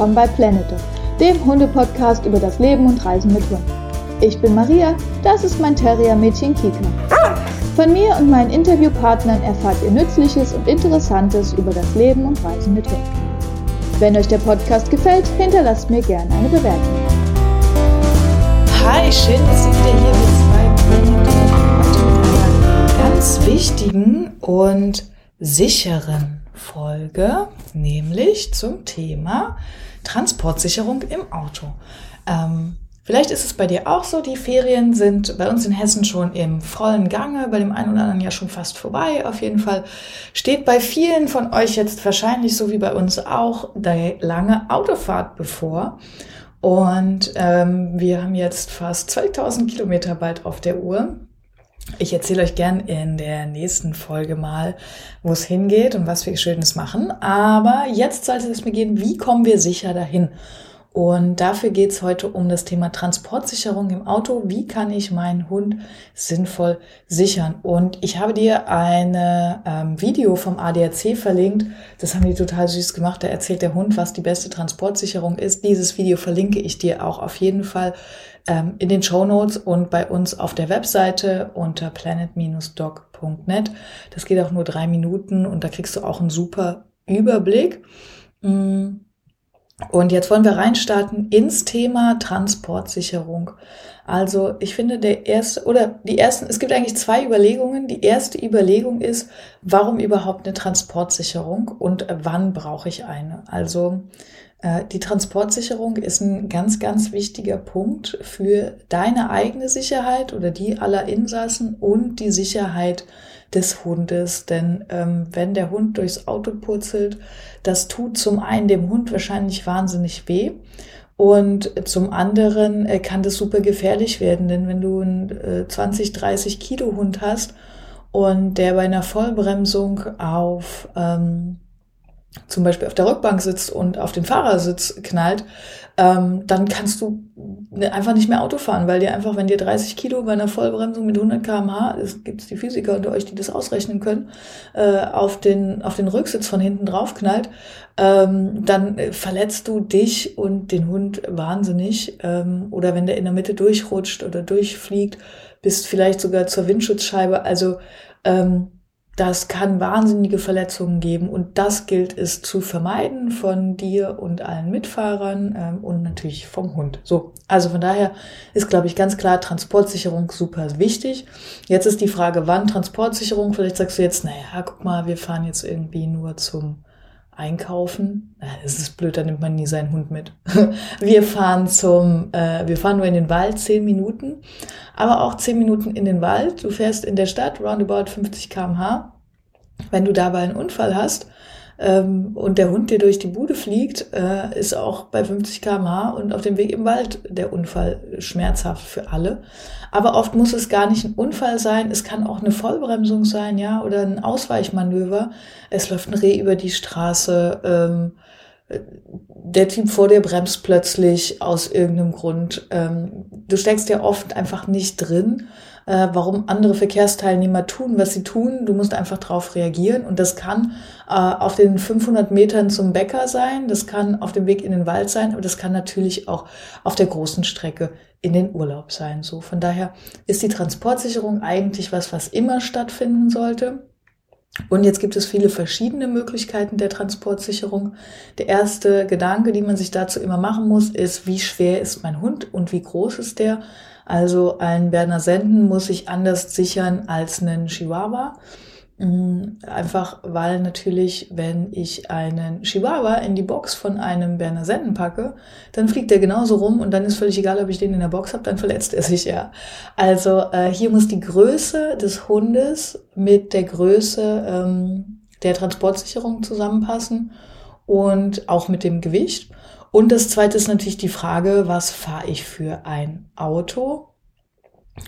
willkommen bei Planet Dog, dem Hundepodcast über das Leben und Reisen mit Hund. Ich bin Maria, das ist mein Terrier-Mädchen Kika. Von mir und meinen Interviewpartnern erfahrt ihr Nützliches und Interessantes über das Leben und Reisen mit Hund. Wenn euch der Podcast gefällt, hinterlasst mir gerne eine Bewertung. Hi, schön, dass ihr wieder hier mit bei Planet mit einer ganz wichtigen und sicheren Folge, nämlich zum Thema Transportsicherung im Auto. Ähm, vielleicht ist es bei dir auch so, die Ferien sind bei uns in Hessen schon im vollen Gange, bei dem einen oder anderen ja schon fast vorbei. Auf jeden Fall steht bei vielen von euch jetzt wahrscheinlich so wie bei uns auch die lange Autofahrt bevor. Und ähm, wir haben jetzt fast 2000 Kilometer bald auf der Uhr. Ich erzähle euch gern in der nächsten Folge mal, wo es hingeht und was wir Schönes machen. Aber jetzt sollte es mir gehen, wie kommen wir sicher dahin? Und dafür geht es heute um das Thema Transportsicherung im Auto. Wie kann ich meinen Hund sinnvoll sichern? Und ich habe dir ein ähm, Video vom ADAC verlinkt. Das haben die total süß gemacht. Da erzählt der Hund, was die beste Transportsicherung ist. Dieses Video verlinke ich dir auch auf jeden Fall ähm, in den Show Notes und bei uns auf der Webseite unter planet-dog.net. Das geht auch nur drei Minuten und da kriegst du auch einen super Überblick. Mm. Und jetzt wollen wir reinstarten ins Thema Transportsicherung. Also ich finde der erste oder die ersten, es gibt eigentlich zwei Überlegungen. Die erste Überlegung ist, warum überhaupt eine Transportsicherung und wann brauche ich eine? Also die Transportsicherung ist ein ganz, ganz wichtiger Punkt für deine eigene Sicherheit oder die aller Insassen und die Sicherheit des Hundes. Denn ähm, wenn der Hund durchs Auto purzelt, das tut zum einen dem Hund wahrscheinlich wahnsinnig weh. Und zum anderen äh, kann das super gefährlich werden, denn wenn du einen äh, 20, 30 Kilo Hund hast und der bei einer Vollbremsung auf ähm, zum Beispiel auf der Rückbank sitzt und auf den Fahrersitz knallt, ähm, dann kannst du ne, einfach nicht mehr Auto fahren, weil dir einfach, wenn dir 30 Kilo bei einer Vollbremsung mit 100 km/h, es gibt die Physiker unter euch, die das ausrechnen können, äh, auf, den, auf den Rücksitz von hinten drauf knallt, ähm, dann äh, verletzt du dich und den Hund wahnsinnig. Ähm, oder wenn der in der Mitte durchrutscht oder durchfliegt, bist vielleicht sogar zur Windschutzscheibe. Also ähm, das kann wahnsinnige Verletzungen geben und das gilt es zu vermeiden von dir und allen Mitfahrern ähm, und natürlich vom Hund. So, also von daher ist, glaube ich, ganz klar Transportsicherung super wichtig. Jetzt ist die Frage, wann Transportsicherung? Vielleicht sagst du jetzt, naja, guck mal, wir fahren jetzt irgendwie nur zum einkaufen. Es ist blöd, da nimmt man nie seinen Hund mit. Wir fahren zum, äh, wir fahren nur in den Wald zehn Minuten, aber auch zehn Minuten in den Wald. Du fährst in der Stadt roundabout 50 km/h. Wenn du dabei einen Unfall hast, ähm, und der Hund dir durch die Bude fliegt, äh, ist auch bei 50 km/h und auf dem Weg im Wald der Unfall schmerzhaft für alle. Aber oft muss es gar nicht ein Unfall sein, es kann auch eine Vollbremsung sein, ja, oder ein Ausweichmanöver. Es läuft ein Reh über die Straße, ähm, der Typ vor dir bremst plötzlich aus irgendeinem Grund. Ähm, du steckst ja oft einfach nicht drin äh, warum andere Verkehrsteilnehmer tun, was sie tun. Du musst einfach darauf reagieren. Und das kann äh, auf den 500 Metern zum Bäcker sein, das kann auf dem Weg in den Wald sein, aber das kann natürlich auch auf der großen Strecke in den Urlaub sein. So, von daher ist die Transportsicherung eigentlich was, was immer stattfinden sollte. Und jetzt gibt es viele verschiedene Möglichkeiten der Transportsicherung. Der erste Gedanke, den man sich dazu immer machen muss, ist, wie schwer ist mein Hund und wie groß ist der? Also ein Berner Senden muss sich anders sichern als einen Chihuahua. Mm, einfach weil natürlich, wenn ich einen Chihuahua in die Box von einem Berner Senden packe, dann fliegt er genauso rum und dann ist völlig egal, ob ich den in der Box habe, dann verletzt er sich ja. Also äh, hier muss die Größe des Hundes mit der Größe ähm, der Transportsicherung zusammenpassen und auch mit dem Gewicht. Und das zweite ist natürlich die Frage, was fahre ich für ein Auto?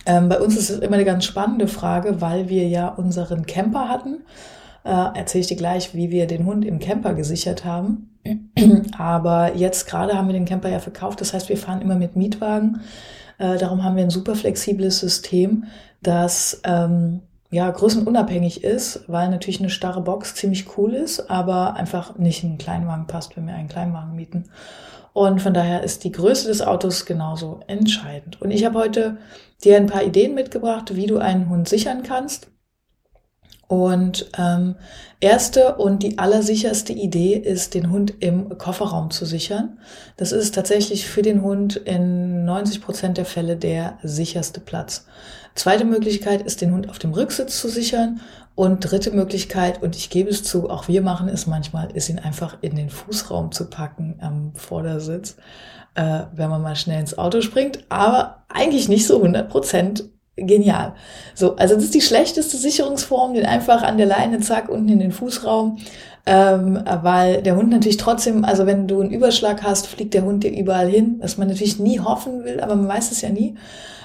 Ähm, bei uns ist es immer eine ganz spannende Frage, weil wir ja unseren Camper hatten. Äh, Erzähle ich dir gleich, wie wir den Hund im Camper gesichert haben. Aber jetzt gerade haben wir den Camper ja verkauft. Das heißt, wir fahren immer mit Mietwagen. Äh, darum haben wir ein super flexibles System, dass ähm, ja, größenunabhängig ist, weil natürlich eine starre Box ziemlich cool ist, aber einfach nicht in einen Kleinwagen passt, wenn wir einen Kleinwagen mieten. Und von daher ist die Größe des Autos genauso entscheidend. Und ich habe heute dir ein paar Ideen mitgebracht, wie du einen Hund sichern kannst. Und ähm, erste und die allersicherste Idee ist, den Hund im Kofferraum zu sichern. Das ist tatsächlich für den Hund in 90 Prozent der Fälle der sicherste Platz. Zweite Möglichkeit ist, den Hund auf dem Rücksitz zu sichern. Und dritte Möglichkeit, und ich gebe es zu, auch wir machen es manchmal, ist ihn einfach in den Fußraum zu packen am Vordersitz, äh, wenn man mal schnell ins Auto springt. Aber eigentlich nicht so 100 Prozent genial. So, also das ist die schlechteste Sicherungsform, den einfach an der Leine, zack, unten in den Fußraum. Ähm, weil der Hund natürlich trotzdem, also wenn du einen Überschlag hast, fliegt der Hund dir überall hin, was man natürlich nie hoffen will, aber man weiß es ja nie.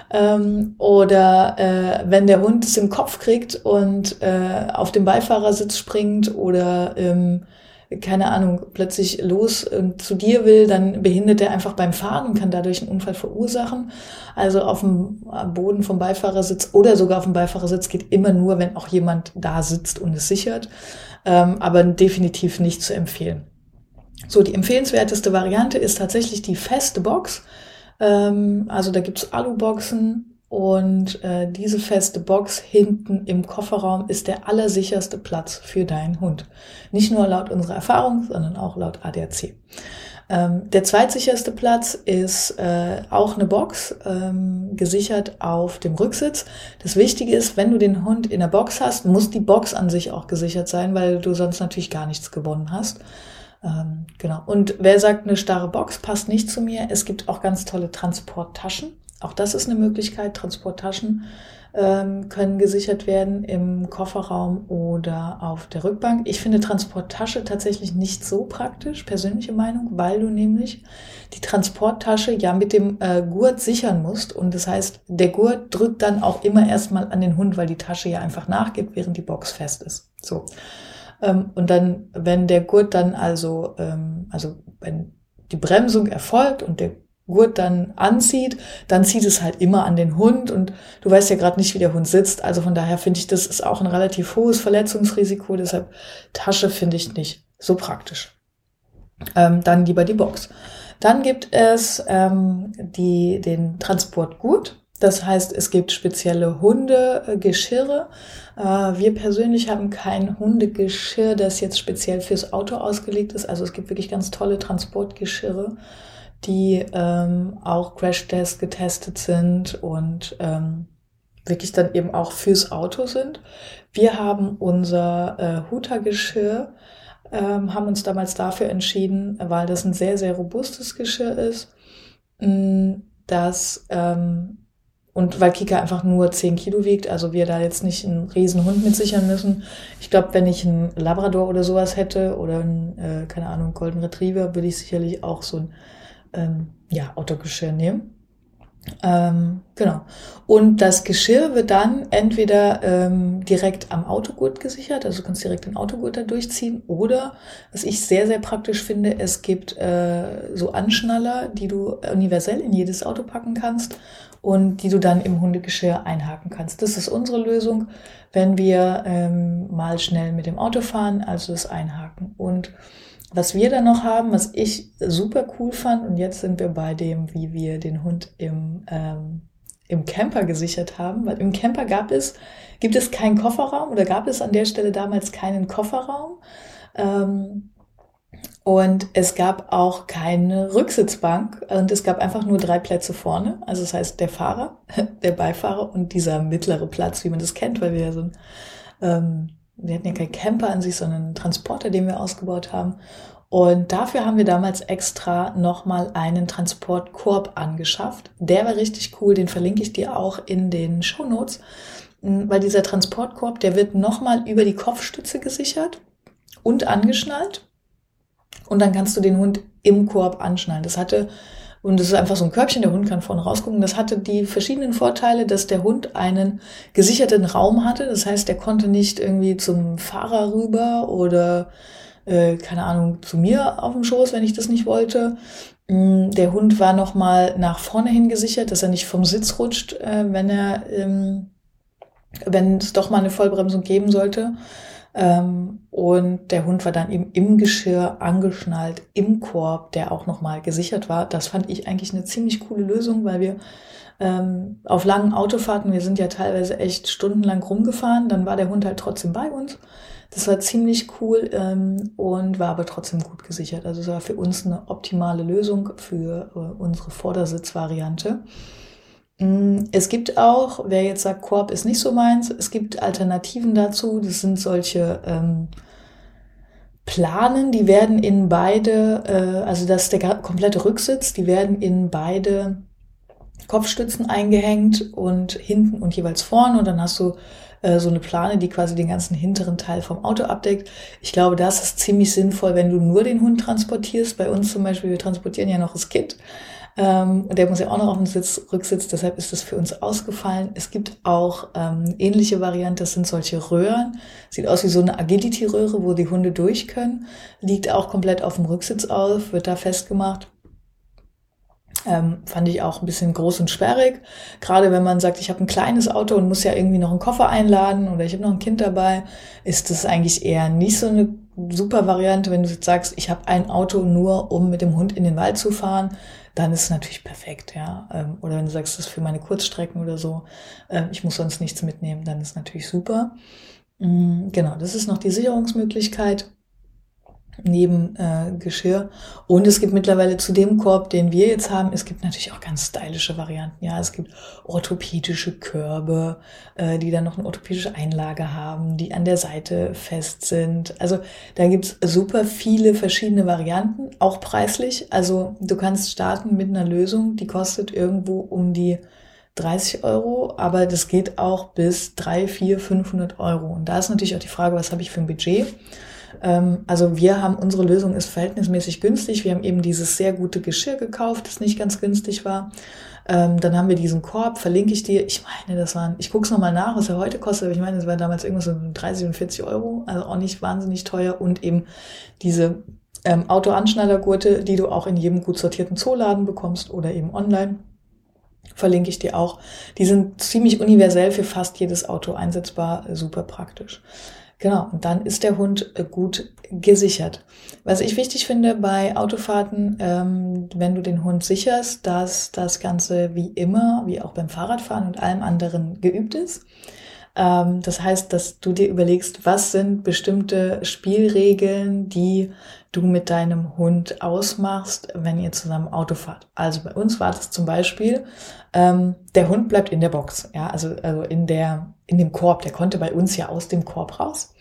Ähm, oder äh, wenn der Hund es im Kopf kriegt und äh, auf dem Beifahrersitz springt oder ähm, keine Ahnung, plötzlich los und zu dir will, dann behindert er einfach beim Fahren und kann dadurch einen Unfall verursachen. Also auf dem Boden vom Beifahrersitz oder sogar auf dem Beifahrersitz geht immer nur, wenn auch jemand da sitzt und es sichert, ähm, aber definitiv nicht zu empfehlen. So, die empfehlenswerteste Variante ist tatsächlich die feste Box. Ähm, also da gibt's Aluboxen und äh, diese feste Box hinten im Kofferraum ist der allersicherste Platz für deinen Hund. Nicht nur laut unserer Erfahrung, sondern auch laut ADAC. Ähm, der zweitsicherste Platz ist äh, auch eine Box, ähm, gesichert auf dem Rücksitz. Das Wichtige ist, wenn du den Hund in der Box hast, muss die Box an sich auch gesichert sein, weil du sonst natürlich gar nichts gewonnen hast. Ähm, genau. Und wer sagt, eine starre Box passt nicht zu mir? Es gibt auch ganz tolle Transporttaschen. Auch das ist eine Möglichkeit. Transporttaschen ähm, können gesichert werden im Kofferraum oder auf der Rückbank. Ich finde Transporttasche tatsächlich nicht so praktisch, persönliche Meinung, weil du nämlich die Transporttasche ja mit dem äh, Gurt sichern musst. Und das heißt, der Gurt drückt dann auch immer erstmal an den Hund, weil die Tasche ja einfach nachgibt, während die Box fest ist. So. Ähm, und dann, wenn der Gurt dann also, ähm, also wenn die Bremsung erfolgt und der Gurt dann anzieht, dann zieht es halt immer an den Hund und du weißt ja gerade nicht, wie der Hund sitzt. Also von daher finde ich, das ist auch ein relativ hohes Verletzungsrisiko. Deshalb Tasche finde ich nicht so praktisch. Ähm, dann lieber die Box. Dann gibt es ähm, die, den Transportgut. Das heißt, es gibt spezielle Hundegeschirre. Äh, wir persönlich haben kein Hundegeschirr, das jetzt speziell fürs Auto ausgelegt ist. Also es gibt wirklich ganz tolle Transportgeschirre die ähm, auch Crash-Test getestet sind und ähm, wirklich dann eben auch fürs Auto sind. Wir haben unser äh, Huta-Geschirr, ähm, haben uns damals dafür entschieden, weil das ein sehr, sehr robustes Geschirr ist, mh, mm, dass ähm, und weil Kika einfach nur 10 Kilo wiegt, also wir da jetzt nicht einen riesen Hund mit sichern müssen. Ich glaube, wenn ich einen Labrador oder sowas hätte oder einen, äh, keine Ahnung, Golden Retriever, würde ich sicherlich auch so ein ähm, ja, Autogeschirr nehmen. Ähm, genau. Und das Geschirr wird dann entweder ähm, direkt am Autogurt gesichert, also du kannst direkt den Autogurt da durchziehen, oder was ich sehr, sehr praktisch finde, es gibt äh, so Anschnaller, die du universell in jedes Auto packen kannst und die du dann im Hundegeschirr einhaken kannst. Das ist unsere Lösung, wenn wir ähm, mal schnell mit dem Auto fahren, also das Einhaken. Und was wir dann noch haben, was ich super cool fand, und jetzt sind wir bei dem, wie wir den Hund im, ähm, im Camper gesichert haben, weil im Camper gab es, gibt es keinen Kofferraum oder gab es an der Stelle damals keinen Kofferraum. Ähm, und es gab auch keine Rücksitzbank und es gab einfach nur drei Plätze vorne. Also das heißt der Fahrer, der Beifahrer und dieser mittlere Platz, wie man das kennt, weil wir ja so ein ähm, wir hatten ja keinen Camper an sich, sondern einen Transporter, den wir ausgebaut haben. Und dafür haben wir damals extra nochmal einen Transportkorb angeschafft. Der war richtig cool, den verlinke ich dir auch in den Show Notes, hm, weil dieser Transportkorb, der wird nochmal über die Kopfstütze gesichert und angeschnallt. Und dann kannst du den Hund im Korb anschnallen. Das hatte und es ist einfach so ein Körbchen, der Hund kann vorne rausgucken. Das hatte die verschiedenen Vorteile, dass der Hund einen gesicherten Raum hatte. Das heißt, er konnte nicht irgendwie zum Fahrer rüber oder, äh, keine Ahnung, zu mir auf dem Schoß, wenn ich das nicht wollte. Mm, der Hund war nochmal nach vorne hin gesichert, dass er nicht vom Sitz rutscht, äh, wenn er ähm, wenn es doch mal eine Vollbremsung geben sollte. Ähm, und der Hund war dann eben im Geschirr angeschnallt, im Korb, der auch nochmal gesichert war. Das fand ich eigentlich eine ziemlich coole Lösung, weil wir ähm, auf langen Autofahrten, wir sind ja teilweise echt stundenlang rumgefahren, dann war der Hund halt trotzdem bei uns. Das war ziemlich cool ähm, und war aber trotzdem gut gesichert. Also es war für uns eine optimale Lösung für äh, unsere Vordersitzvariante. Mm, es gibt auch, wer jetzt sagt, Korb ist nicht so meins, es gibt Alternativen dazu. Das sind solche ähm, Planen, die werden in beide, äh, also das ist der komplette Rücksitz, die werden in beide Kopfstützen eingehängt und hinten und jeweils vorne und dann hast du äh, so eine Plane, die quasi den ganzen hinteren Teil vom Auto abdeckt. Ich glaube, das ist ziemlich sinnvoll, wenn du nur den Hund transportierst. Bei uns zum Beispiel, wir transportieren ja noch das Kind. Ähm, und der muss ja auch noch auf dem Sitz, Rücksitz, deshalb ist das für uns ausgefallen. Es gibt auch ähm, ähnliche Varianten, das sind solche Röhren. Sieht aus wie so eine Agility-Röhre, wo die Hunde durch können. Liegt auch komplett auf dem Rücksitz auf, wird da festgemacht. Ähm, fand ich auch ein bisschen groß und sperrig. Gerade wenn man sagt, ich habe ein kleines Auto und muss ja irgendwie noch einen Koffer einladen oder ich habe noch ein Kind dabei, ist das eigentlich eher nicht so eine super Variante. Wenn du jetzt sagst, ich habe ein Auto nur, um mit dem Hund in den Wald zu fahren, dann ist es natürlich perfekt, ja. Ähm, oder wenn du sagst, das ist für meine Kurzstrecken oder so, ähm, ich muss sonst nichts mitnehmen, dann ist natürlich super. Mm, genau, das ist noch die Sicherungsmöglichkeit neben äh, Geschirr. Und es gibt mittlerweile zu dem Korb, den wir jetzt haben, es gibt natürlich auch ganz stylische Varianten. Ja, es gibt orthopädische Körbe, äh, die dann noch eine orthopädische Einlage haben, die an der Seite fest sind. Also da gibt's super viele verschiedene Varianten, auch preislich. Also du kannst starten mit einer Lösung, die kostet irgendwo um die 30 Euro, aber das geht auch bis 3, 4, 500 Euro. Und da ist natürlich auch die Frage, was habe ich für ein Budget? Ähm, also wir haben, unsere Lösung ist verhältnismäßig günstig. Wir haben eben dieses sehr gute Geschirr gekauft, das nicht ganz günstig war. Ähm, dann haben wir diesen Korb, verlinke ich dir. Ich meine, das waren, ich gucke es nochmal nach, was er heute kostet, aber ich meine, das war damals irgendwas so 30 und 40 Euro, also auch nicht wahnsinnig teuer. Und eben diese ähm, Autoanschnallergurte, die du auch in jedem gut sortierten Zooladen bekommst oder eben online verlinke ich dir auch. Die sind ziemlich universell für fast jedes Auto einsetzbar, super praktisch. Genau, und dann ist der Hund äh, gut gesichert. Was ich wichtig finde bei Autofahrten, ähm, wenn du den Hund sicherst, dass das Ganze wie immer, wie auch beim Fahrradfahren und allem anderen geübt ist. Ähm, das heißt, dass du dir überlegst, was sind bestimmte Spielregeln, die du mit deinem Hund ausmachst, wenn ihr zusammen Auto fahrt. Also bei uns war das zum Beispiel, ähm, der Hund bleibt in der Box, ja, also, also in der, in dem Korb. Der konnte bei uns ja aus dem Korb raus.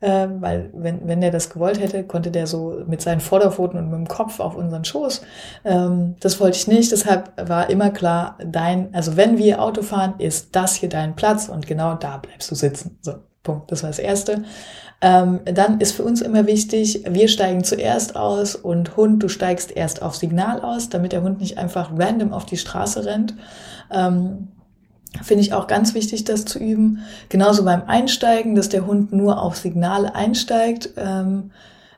Äh, weil wenn, wenn der das gewollt hätte, konnte der so mit seinen Vorderpfoten und mit dem Kopf auf unseren Schoß. Ähm, das wollte ich nicht, deshalb war immer klar, dein, also wenn wir Auto fahren, ist das hier dein Platz und genau da bleibst du sitzen. So, Punkt. Das war das Erste. Ähm, dann ist für uns immer wichtig, wir steigen zuerst aus und Hund, du steigst erst auf Signal aus, damit der Hund nicht einfach random auf die Straße rennt. Ähm, Finde ich auch ganz wichtig, das zu üben. Genauso beim Einsteigen, dass der Hund nur auf Signal einsteigt. Ähm,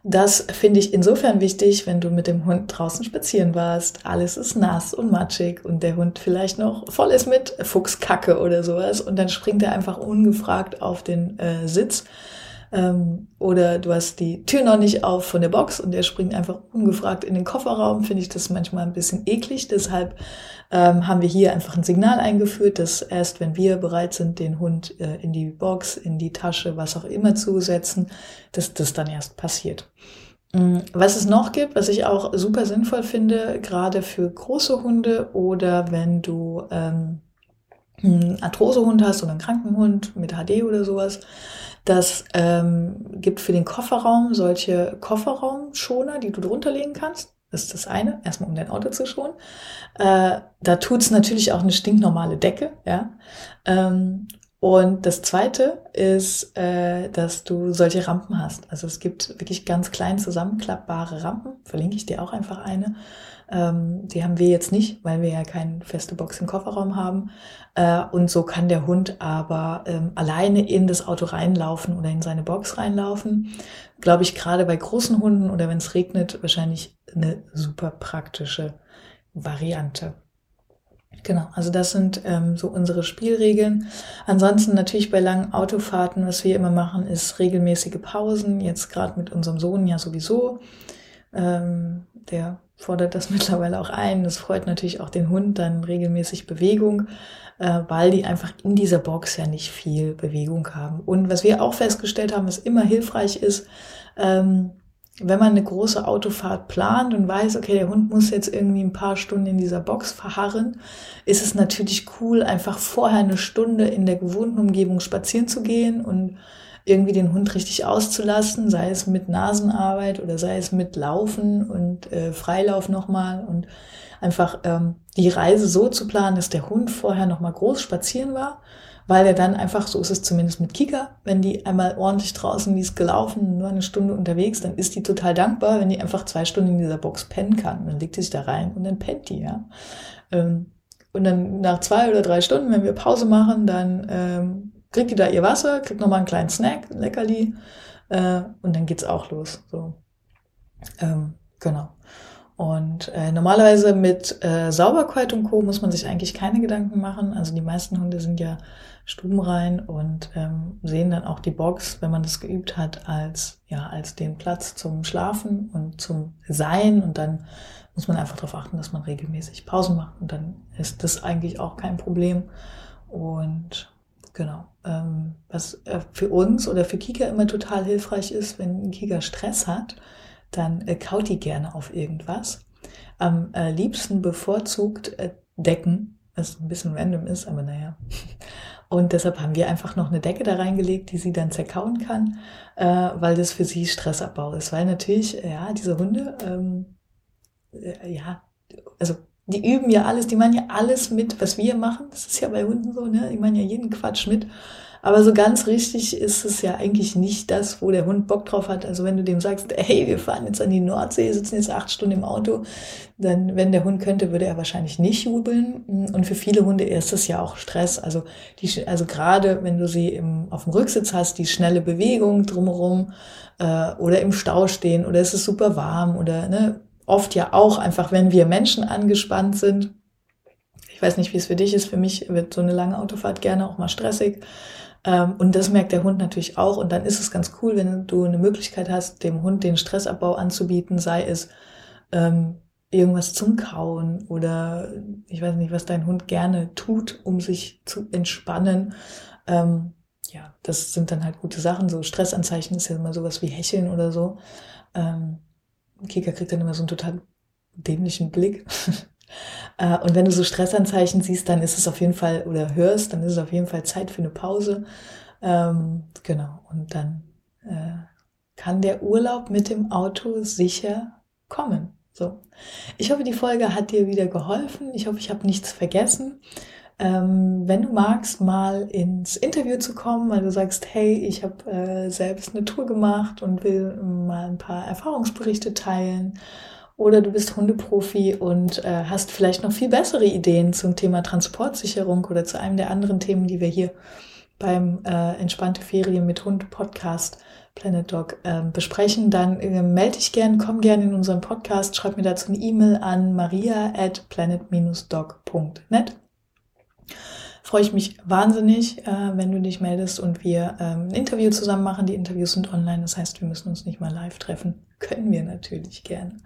das finde ich insofern wichtig, wenn du mit dem Hund draußen spazieren warst. Alles ist nass und matschig und der Hund vielleicht noch voll ist mit Fuchskacke oder sowas und dann springt er einfach ungefragt auf den äh, Sitz ähm, oder du hast die Tür noch nicht auf von der Box und der springt einfach ungefragt in den Kofferraum, finde ich das manchmal ein bisschen eklig. Deshalb ähm, haben wir hier einfach ein Signal eingeführt, dass erst wenn wir bereit sind, den Hund äh, in die Box, in die Tasche, was auch immer zu setzen, dass das dann erst passiert. Mm, was es noch gibt, was ich auch super sinnvoll finde, gerade für große Hunde oder wenn du ähm, einen Arthrosehund hast oder einen Krankenhund mit HD oder sowas, das ähm, gibt für den Kofferraum solche Kofferraumschoner, die du drunter legen kannst. Das ist das eine, erstmal um dein Auto zu schonen. Äh, da tut's natürlich auch eine stinknormale Decke, ja. Ähm, und das zweite ist, äh, dass du solche Rampen hast. Also es gibt wirklich ganz klein zusammenklappbare Rampen. Verlinke ich dir auch einfach eine. Ähm, die haben wir jetzt nicht, weil wir ja keine feste Box im Kofferraum haben. Äh, und so kann der Hund aber ähm, alleine in das Auto reinlaufen oder in seine Box reinlaufen. Glaube ich, gerade bei großen Hunden oder wenn es regnet, wahrscheinlich eine super praktische Variante. Genau, also das sind ähm, so unsere Spielregeln. Ansonsten natürlich bei langen Autofahrten, was wir immer machen, ist regelmäßige Pausen. Jetzt gerade mit unserem Sohn ja sowieso. Ähm, der fordert das mittlerweile auch ein. Das freut natürlich auch den Hund, dann regelmäßig Bewegung, äh, weil die einfach in dieser Box ja nicht viel Bewegung haben. Und was wir auch festgestellt haben, was immer hilfreich ist, ähm, wenn man eine große Autofahrt plant und weiß, okay, der Hund muss jetzt irgendwie ein paar Stunden in dieser Box verharren, ist es natürlich cool, einfach vorher eine Stunde in der gewohnten Umgebung spazieren zu gehen und irgendwie den Hund richtig auszulassen, sei es mit Nasenarbeit oder sei es mit Laufen und äh, Freilauf nochmal und einfach ähm, die Reise so zu planen, dass der Hund vorher nochmal groß spazieren war weil er dann einfach, so ist es zumindest mit Kika, wenn die einmal ordentlich draußen, die ist gelaufen, nur eine Stunde unterwegs, dann ist die total dankbar, wenn die einfach zwei Stunden in dieser Box pennen kann. Dann legt die sich da rein und dann pennt die, ja. Ähm, und dann nach zwei oder drei Stunden, wenn wir Pause machen, dann ähm, kriegt die da ihr Wasser, kriegt nochmal einen kleinen Snack, ein Leckerli, äh, und dann geht's auch los. So. Ähm, genau. Und äh, normalerweise mit äh, Sauberkeit und Co. muss man sich eigentlich keine Gedanken machen. Also die meisten Hunde sind ja stubenrein und ähm, sehen dann auch die Box, wenn man das geübt hat, als ja als den Platz zum Schlafen und zum Sein. Und dann muss man einfach darauf achten, dass man regelmäßig Pausen macht. Und dann ist das eigentlich auch kein Problem. Und genau, ähm, was äh, für uns oder für Kika immer total hilfreich ist, wenn Kika Stress hat, dann äh, kaut die gerne auf irgendwas. Am äh, liebsten bevorzugt äh, Decken, was ein bisschen random ist, aber naja. Und deshalb haben wir einfach noch eine Decke da reingelegt, die sie dann zerkauen kann, äh, weil das für sie Stressabbau ist. Weil natürlich, ja, diese Hunde, ähm, äh, ja, also die üben ja alles, die machen ja alles mit, was wir machen. Das ist ja bei Hunden so, ne? Die machen ja jeden Quatsch mit. Aber so ganz richtig ist es ja eigentlich nicht das, wo der Hund Bock drauf hat. Also wenn du dem sagst, hey, wir fahren jetzt an die Nordsee, sitzen jetzt acht Stunden im Auto, dann, wenn der Hund könnte, würde er wahrscheinlich nicht jubeln. Und für viele Hunde ist es ja auch Stress. Also die, also gerade wenn du sie im, auf dem Rücksitz hast, die schnelle Bewegung drumherum äh, oder im Stau stehen oder es ist super warm oder ne, oft ja auch einfach, wenn wir Menschen angespannt sind. Ich weiß nicht, wie es für dich ist. Für mich wird so eine lange Autofahrt gerne auch mal stressig. Ähm, und das merkt der Hund natürlich auch. Und dann ist es ganz cool, wenn du eine Möglichkeit hast, dem Hund den Stressabbau anzubieten, sei es ähm, irgendwas zum Kauen oder ich weiß nicht, was dein Hund gerne tut, um sich zu entspannen. Ähm, ja, das sind dann halt gute Sachen. So Stressanzeichen ist ja immer sowas wie Hecheln oder so. Ähm, Kika kriegt dann immer so einen total dämlichen Blick. Äh, und wenn du so Stressanzeichen siehst, dann ist es auf jeden Fall, oder hörst, dann ist es auf jeden Fall Zeit für eine Pause. Ähm, genau. Und dann äh, kann der Urlaub mit dem Auto sicher kommen. So. Ich hoffe, die Folge hat dir wieder geholfen. Ich hoffe, ich habe nichts vergessen. Ähm, wenn du magst, mal ins Interview zu kommen, weil du sagst, hey, ich habe äh, selbst eine Tour gemacht und will mal ein paar Erfahrungsberichte teilen oder du bist Hundeprofi und äh, hast vielleicht noch viel bessere Ideen zum Thema Transportsicherung oder zu einem der anderen Themen, die wir hier beim äh, Entspannte Ferien mit Hund Podcast Planet Dog äh, besprechen, dann äh, melde dich gern, komm gern in unseren Podcast, schreib mir dazu eine E-Mail an maria at planet-dog.net freue ich mich wahnsinnig, äh, wenn du dich meldest und wir ähm, ein Interview zusammen machen. Die Interviews sind online, das heißt, wir müssen uns nicht mal live treffen. Können wir natürlich gerne.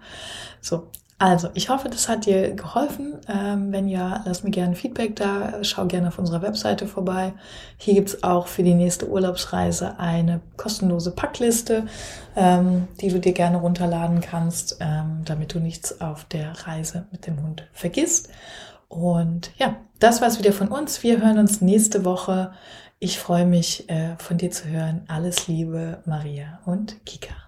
So, also, ich hoffe, das hat dir geholfen. Ähm, wenn ja, lass mir gerne Feedback da. Schau gerne auf unserer Webseite vorbei. Hier gibt's auch für die nächste Urlaubsreise eine kostenlose Packliste, ähm, die du dir gerne runterladen kannst, ähm, damit du nichts auf der Reise mit dem Hund vergisst. Und ja, das war's wieder von uns. Wir hören uns nächste Woche. Ich freue mich, äh, von dir zu hören. Alles Liebe, Maria und Kika.